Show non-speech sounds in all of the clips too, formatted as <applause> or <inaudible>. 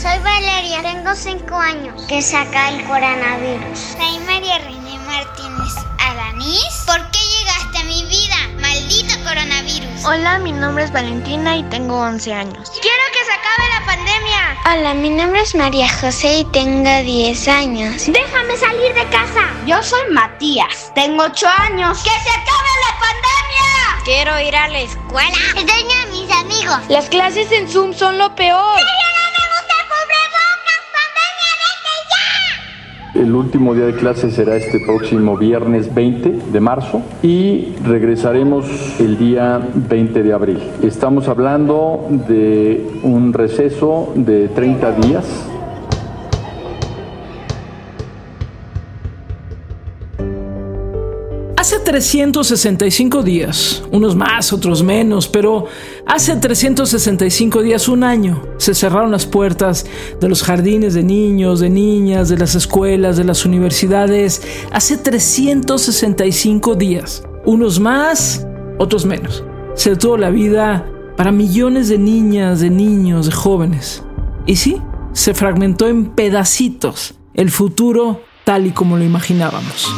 Soy Valeria, tengo 5 años. ¿Qué saca el coronavirus? Soy María René Martínez Alanís. ¿Por qué llegaste a mi vida? Maldito coronavirus. Hola, mi nombre es Valentina y tengo 11 años. Quiero que se acabe la pandemia. Hola, mi nombre es María José y tengo 10 años. Déjame salir de casa. Yo soy Matías, tengo 8 años. ¡Que se acabe la pandemia! Quiero ir a la escuela. Extraño a mis amigos. Las clases en Zoom son lo peor. El último día de clase será este próximo viernes 20 de marzo y regresaremos el día 20 de abril. Estamos hablando de un receso de 30 días Hace 365 días, unos más, otros menos, pero hace 365 días, un año, se cerraron las puertas de los jardines de niños, de niñas, de las escuelas, de las universidades. Hace 365 días, unos más, otros menos. Se detuvo la vida para millones de niñas, de niños, de jóvenes. Y sí, se fragmentó en pedacitos el futuro tal y como lo imaginábamos.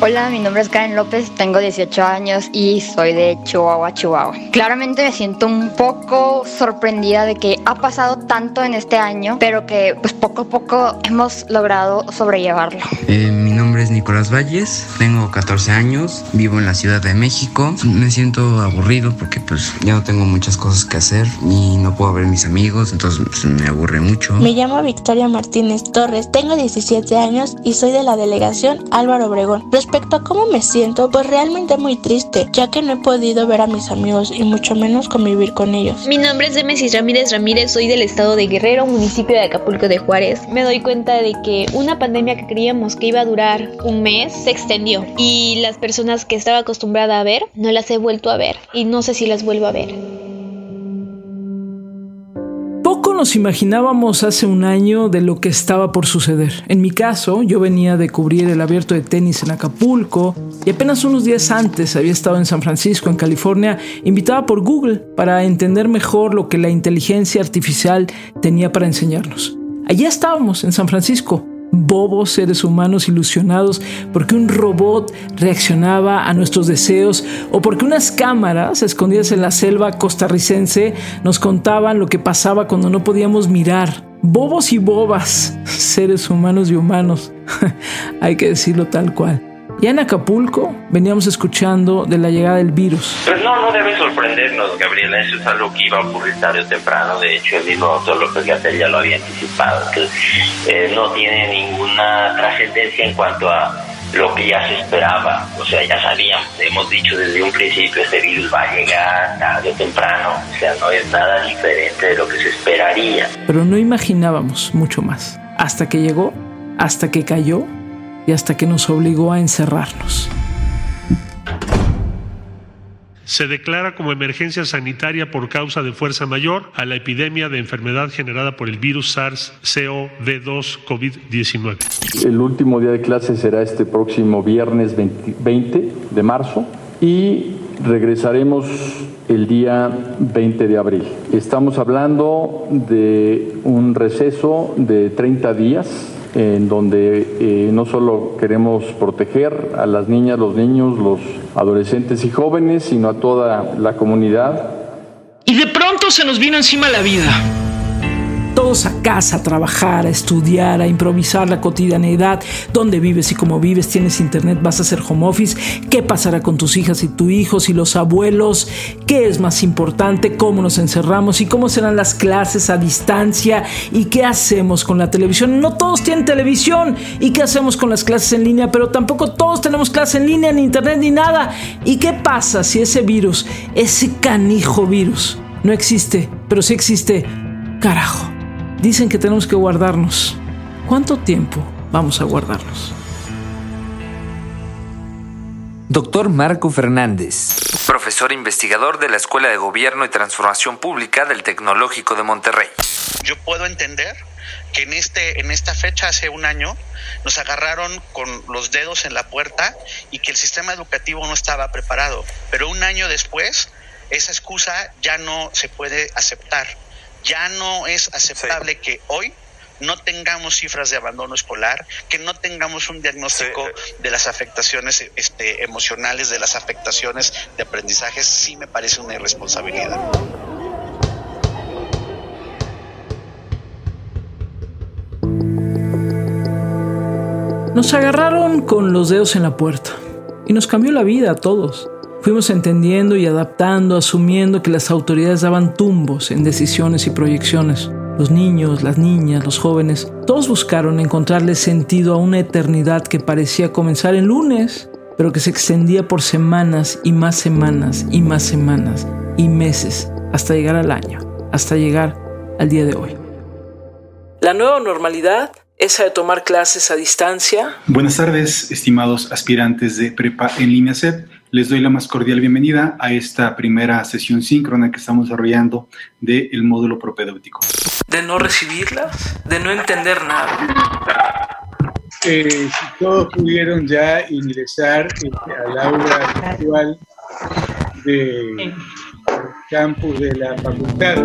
Hola, mi nombre es Karen López, tengo 18 años y soy de Chihuahua, Chihuahua. Claramente me siento un poco sorprendida de que ha pasado tanto en este año, pero que pues poco a poco hemos logrado sobrellevarlo. Eh, mi nombre es Nicolás Valles, tengo 14 años, vivo en la Ciudad de México. Me siento aburrido porque pues ya no tengo muchas cosas que hacer y no puedo ver a mis amigos, entonces pues, me aburre mucho. Me llamo Victoria Martínez Torres, tengo 17 años y soy de la delegación Álvaro Obregón. Respecto a cómo me siento, pues realmente muy triste, ya que no he podido ver a mis amigos y mucho menos convivir con ellos. Mi nombre es Demesis Ramírez Ramírez, soy del estado de Guerrero, municipio de Acapulco de Juárez. Me doy cuenta de que una pandemia que creíamos que iba a durar un mes se extendió y las personas que estaba acostumbrada a ver no las he vuelto a ver y no sé si las vuelvo a ver. Nos imaginábamos hace un año de lo que estaba por suceder. En mi caso, yo venía de cubrir el abierto de tenis en Acapulco y apenas unos días antes había estado en San Francisco, en California, invitada por Google para entender mejor lo que la inteligencia artificial tenía para enseñarnos. Allí estábamos, en San Francisco, bobos seres humanos ilusionados porque un robot reaccionaba a nuestros deseos o porque unas cámaras escondidas en la selva costarricense nos contaban lo que pasaba cuando no podíamos mirar. Bobos y bobas, <laughs> seres humanos y humanos, <laughs> hay que decirlo tal cual. Ya en Acapulco veníamos escuchando de la llegada del virus. Pues no, no debe sorprendernos, Gabriela. Eso es algo que iba a ocurrir tarde o temprano. De hecho, el mismo doctor López Gatel ya lo había anticipado, que eh, no tiene ninguna trascendencia en cuanto a lo que ya se esperaba. O sea, ya sabíamos, hemos dicho desde un principio, este virus va a llegar tarde o temprano. O sea, no es nada diferente de lo que se esperaría. Pero no imaginábamos mucho más. Hasta que llegó, hasta que cayó y hasta que nos obligó a encerrarnos. Se declara como emergencia sanitaria por causa de fuerza mayor a la epidemia de enfermedad generada por el virus SARS-CoV-2 COVID-19. El último día de clase será este próximo viernes 20 de marzo y regresaremos el día 20 de abril. Estamos hablando de un receso de 30 días en donde eh, no solo queremos proteger a las niñas, los niños, los adolescentes y jóvenes, sino a toda la comunidad. Y de pronto se nos vino encima la vida. Todos a casa, a trabajar, a estudiar, a improvisar la cotidianeidad, dónde vives y cómo vives, tienes internet, vas a hacer home office, qué pasará con tus hijas y tus hijos y los abuelos, qué es más importante, cómo nos encerramos y cómo serán las clases a distancia y qué hacemos con la televisión. No todos tienen televisión. Y qué hacemos con las clases en línea, pero tampoco todos tenemos clases en línea, ni internet, ni nada. ¿Y qué pasa si ese virus, ese canijo virus, no existe, pero sí existe? Carajo. Dicen que tenemos que guardarnos. ¿Cuánto tiempo vamos a guardarnos? Doctor Marco Fernández, profesor investigador de la Escuela de Gobierno y Transformación Pública del Tecnológico de Monterrey. Yo puedo entender que en, este, en esta fecha, hace un año, nos agarraron con los dedos en la puerta y que el sistema educativo no estaba preparado. Pero un año después, esa excusa ya no se puede aceptar Ya no es aceptable que hoy no tengamos cifras de abandono escolar, que no tengamos un diagnóstico de las afectaciones este, emocionales, de las afectaciones de aprendizaje, sí me parece una irresponsabilidad. Nos agarraron con los dedos en la puerta y nos cambió la vida a todos. Fuimos entendiendo y adaptando, asumiendo que las autoridades daban tumbos en decisiones y proyecciones. Los niños, las niñas, los jóvenes, todos buscaron encontrarle sentido a una eternidad que parecía comenzar el lunes, pero que se extendía por semanas y más semanas y más semanas y meses hasta llegar al año, hasta llegar al día de hoy. La nueva normalidad, esa de tomar clases a distancia. Buenas tardes, estimados aspirantes de Prepa en línea SEP. Les doy la más cordial bienvenida a esta primera sesión síncrona que estamos desarrollando del módulo propedéutico. De no recibirlas, de no entender nada. Eh, si todos pudieron ya ingresar este, al aula virtual del campus de la facultad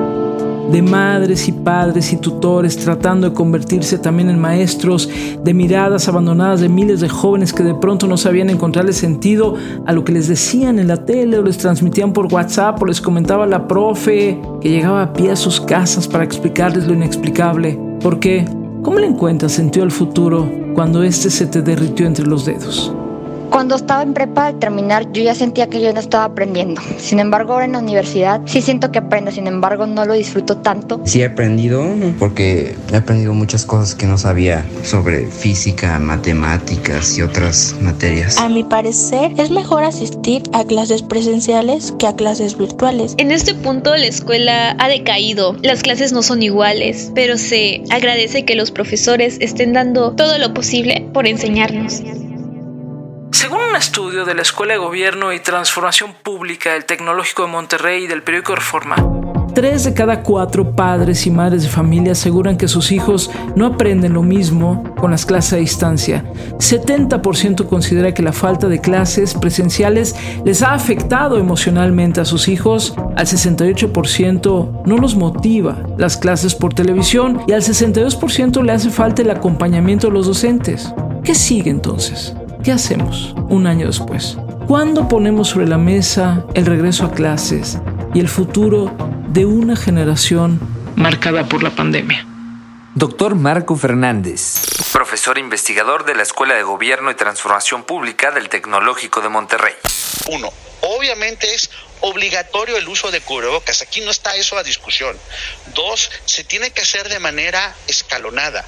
de madres y padres y tutores tratando de convertirse también en maestros, de miradas abandonadas de miles de jóvenes que de pronto no sabían encontrarle sentido a lo que les decían en la tele o les transmitían por WhatsApp o les comentaba la profe que llegaba a pie a sus casas para explicarles lo inexplicable. ¿Por qué? ¿Cómo le encuentras sentido al futuro cuando este se te derritió entre los dedos? Cuando estaba en prepa al terminar yo ya sentía que yo no estaba aprendiendo. Sin embargo, ahora en la universidad sí siento que aprendo, sin embargo no lo disfruto tanto. Sí he aprendido porque he aprendido muchas cosas que no sabía sobre física, matemáticas y otras materias. A mi parecer es mejor asistir a clases presenciales que a clases virtuales. En este punto la escuela ha decaído, las clases no son iguales, pero se agradece que los profesores estén dando todo lo posible por enseñarnos. Según un estudio de la Escuela de Gobierno y Transformación Pública del Tecnológico de Monterrey y del periódico Reforma, tres de cada cuatro padres y madres de familia aseguran que sus hijos no aprenden lo mismo con las clases a distancia. 70% considera que la falta de clases presenciales les ha afectado emocionalmente a sus hijos. Al 68% no los motiva las clases por televisión y al 62% le hace falta el acompañamiento de los docentes. ¿Qué sigue entonces? ¿Qué hacemos un año después? ¿Cuándo ponemos sobre la mesa el regreso a clases y el futuro de una generación marcada por la pandemia? Doctor Marco Fernández, profesor investigador de la Escuela de Gobierno y Transformación Pública del Tecnológico de Monterrey. Uno, obviamente es obligatorio el uso de cubrebocas. Aquí no está eso a discusión. Dos, se tiene que hacer de manera escalonada.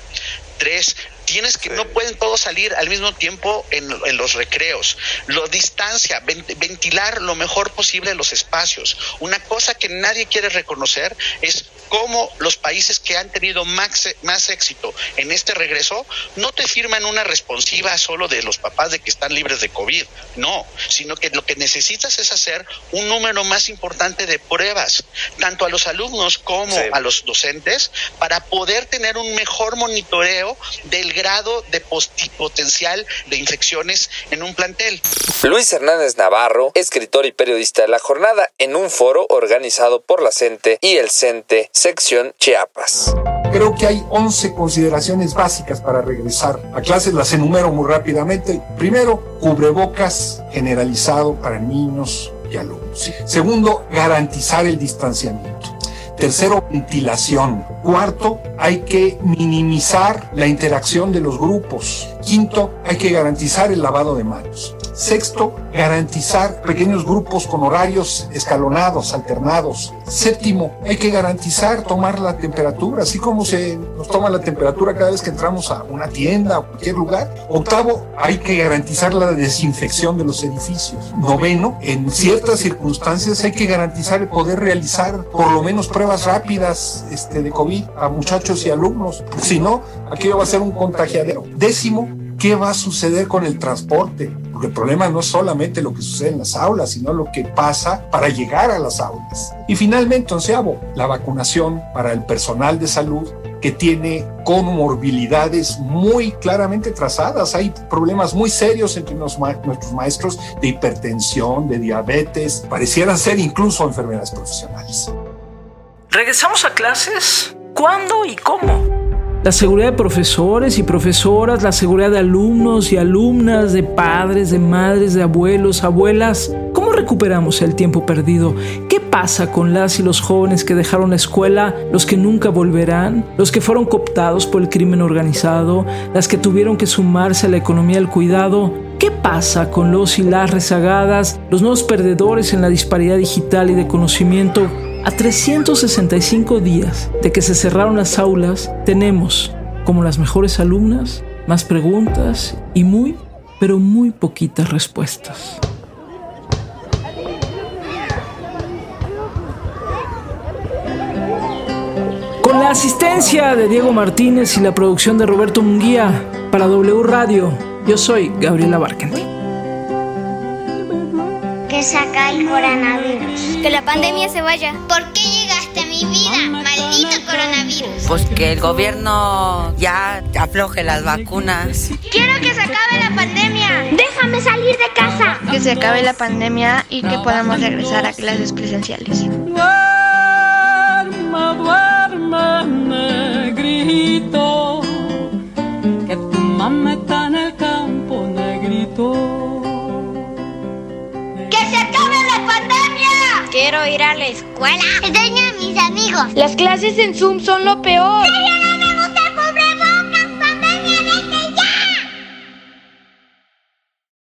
Tres, tienes que no pueden todos salir al mismo tiempo en, los recreos. Lo distancia, ventilar lo mejor posible los espacios. Una cosa que nadie quiere reconocer es cómo los países que han tenido más, más éxito en este regreso no te firman una responsiva solo de los papás de que están libres de COVID, no, sino que lo que necesitas es hacer un número más importante de pruebas, tanto a los alumnos como a los docentes, para poder tener un mejor monitoreo del grado de potencial de infecciones en un plantel. Luis Hernández Navarro, escritor y periodista de la jornada, en un foro organizado por la CENTE y el CENTE, sección Chiapas. Creo que hay 11 consideraciones básicas para regresar a clases, las enumero muy rápidamente. Primero, cubrebocas generalizado para niños y alumnos. Segundo, garantizar el distanciamiento. Tercero, ventilación. Cuarto, hay que minimizar la interacción de los grupos. Quinto, hay que garantizar el lavado de manos. Sexto, garantizar pequeños grupos con horarios escalonados, alternados. Séptimo, hay que garantizar tomar la temperatura, así como se nos toma la temperatura cada vez que entramos a una tienda o cualquier lugar. Octavo, hay que garantizar la desinfección de los edificios. Noveno, en ciertas circunstancias hay que garantizar el poder realizar por lo menos pruebas rápidas este, de COVID a muchachos y alumnos. Si no, aquello va a ser un contagiadero. Décimo, ¿qué va a suceder con el transporte? Porque el problema no es solamente lo que sucede en las aulas, sino lo que pasa para llegar a las aulas. Y finalmente, onceavo, la vacunación para el personal de salud que tiene comorbilidades muy claramente trazadas. Hay problemas muy serios entre nuestros maestros de hipertensión, de diabetes, parecieran ser incluso enfermedades profesionales. ¿Regresamos a clases? ¿Cuándo y cómo? La seguridad de profesores y profesoras, la seguridad de alumnos y alumnas, de padres, de madres, de abuelos, abuelas. ¿Cómo recuperamos el tiempo perdido? ¿Qué pasa con las y los jóvenes que dejaron la escuela, los que nunca volverán, los que fueron cooptados por el crimen organizado, las que tuvieron que sumarse a la economía del cuidado? ¿Qué pasa con los y las rezagadas, los nuevos perdedores en la disparidad digital y de conocimiento? A 365 días de que se cerraron las aulas, tenemos, como las mejores alumnas, más preguntas y muy, pero muy poquitas respuestas. Con la asistencia de Diego Martínez y la producción de Roberto Munguía para W Radio, yo soy Gabriela Barkenti. Que saca el coronavirus. Que la pandemia se vaya. ¿Por qué llegaste a mi vida, maldito coronavirus? Pues que el gobierno ya afloje las vacunas. Quiero que se acabe la pandemia. Déjame salir de casa. Que se acabe la pandemia y que podamos regresar a clases presenciales. negrito, escuela. Extraño a mis amigos. Las clases en Zoom son lo peor. ¡Cállate!